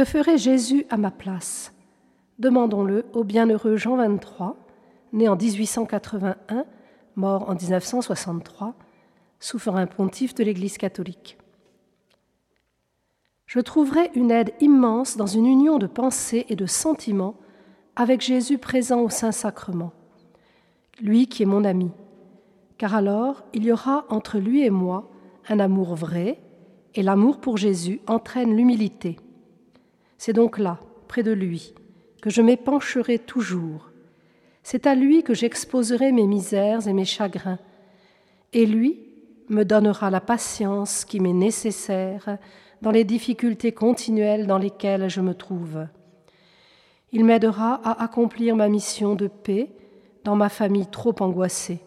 Que ferait Jésus à ma place? Demandons-le au bienheureux Jean 23, né en 1881, mort en 1963, souverain pontife de l'Église catholique. Je trouverai une aide immense dans une union de pensée et de sentiments avec Jésus présent au Saint-Sacrement, lui qui est mon ami, car alors il y aura entre lui et moi un amour vrai, et l'amour pour Jésus entraîne l'humilité. C'est donc là, près de lui, que je m'épancherai toujours. C'est à lui que j'exposerai mes misères et mes chagrins, et lui me donnera la patience qui m'est nécessaire dans les difficultés continuelles dans lesquelles je me trouve. Il m'aidera à accomplir ma mission de paix dans ma famille trop angoissée.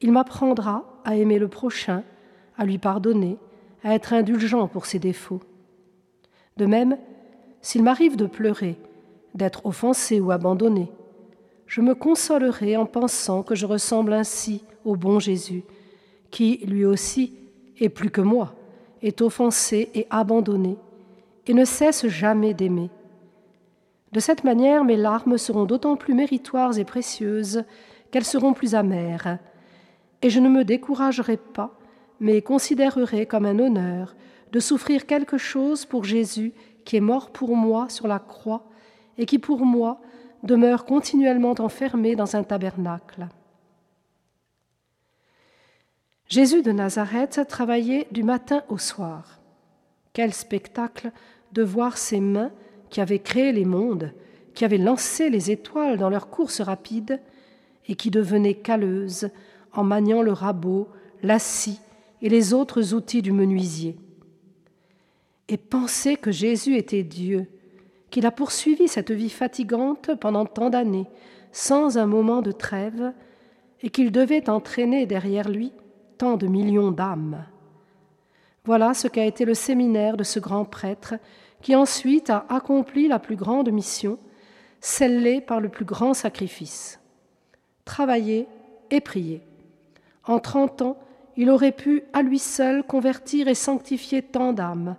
Il m'apprendra à aimer le prochain, à lui pardonner, à être indulgent pour ses défauts. De même, s'il m'arrive de pleurer, d'être offensé ou abandonné, je me consolerai en pensant que je ressemble ainsi au bon Jésus, qui, lui aussi, est plus que moi, est offensé et abandonné, et ne cesse jamais d'aimer. De cette manière, mes larmes seront d'autant plus méritoires et précieuses qu'elles seront plus amères, et je ne me découragerai pas, mais considérerai comme un honneur de souffrir quelque chose pour Jésus qui est mort pour moi sur la croix et qui pour moi demeure continuellement enfermé dans un tabernacle. Jésus de Nazareth travaillait du matin au soir. Quel spectacle de voir ses mains qui avaient créé les mondes, qui avaient lancé les étoiles dans leur course rapide, et qui devenaient calleuses en maniant le rabot, la scie et les autres outils du menuisier. Et penser que Jésus était Dieu, qu'il a poursuivi cette vie fatigante pendant tant d'années, sans un moment de trêve, et qu'il devait entraîner derrière lui tant de millions d'âmes. Voilà ce qu'a été le séminaire de ce grand prêtre qui ensuite a accompli la plus grande mission, scellée par le plus grand sacrifice. Travailler et prier. En trente ans, il aurait pu à lui seul convertir et sanctifier tant d'âmes,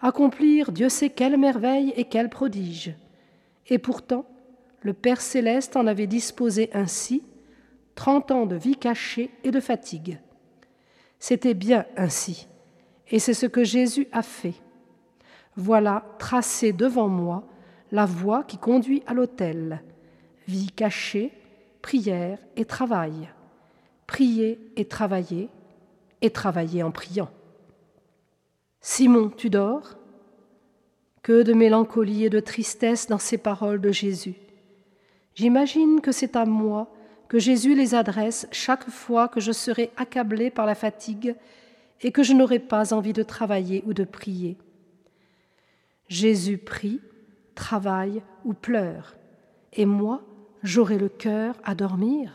accomplir Dieu sait quelle merveille et quel prodige. Et pourtant, le Père céleste en avait disposé ainsi, trente ans de vie cachée et de fatigue. C'était bien ainsi, et c'est ce que Jésus a fait. Voilà tracée devant moi la voie qui conduit à l'autel. Vie cachée, prière et travail. Prier et travailler, et travailler en priant. Simon, tu dors? Que de mélancolie et de tristesse dans ces paroles de Jésus. J'imagine que c'est à moi que Jésus les adresse chaque fois que je serai accablé par la fatigue et que je n'aurai pas envie de travailler ou de prier. Jésus prie, travaille ou pleure, et moi, j'aurai le cœur à dormir.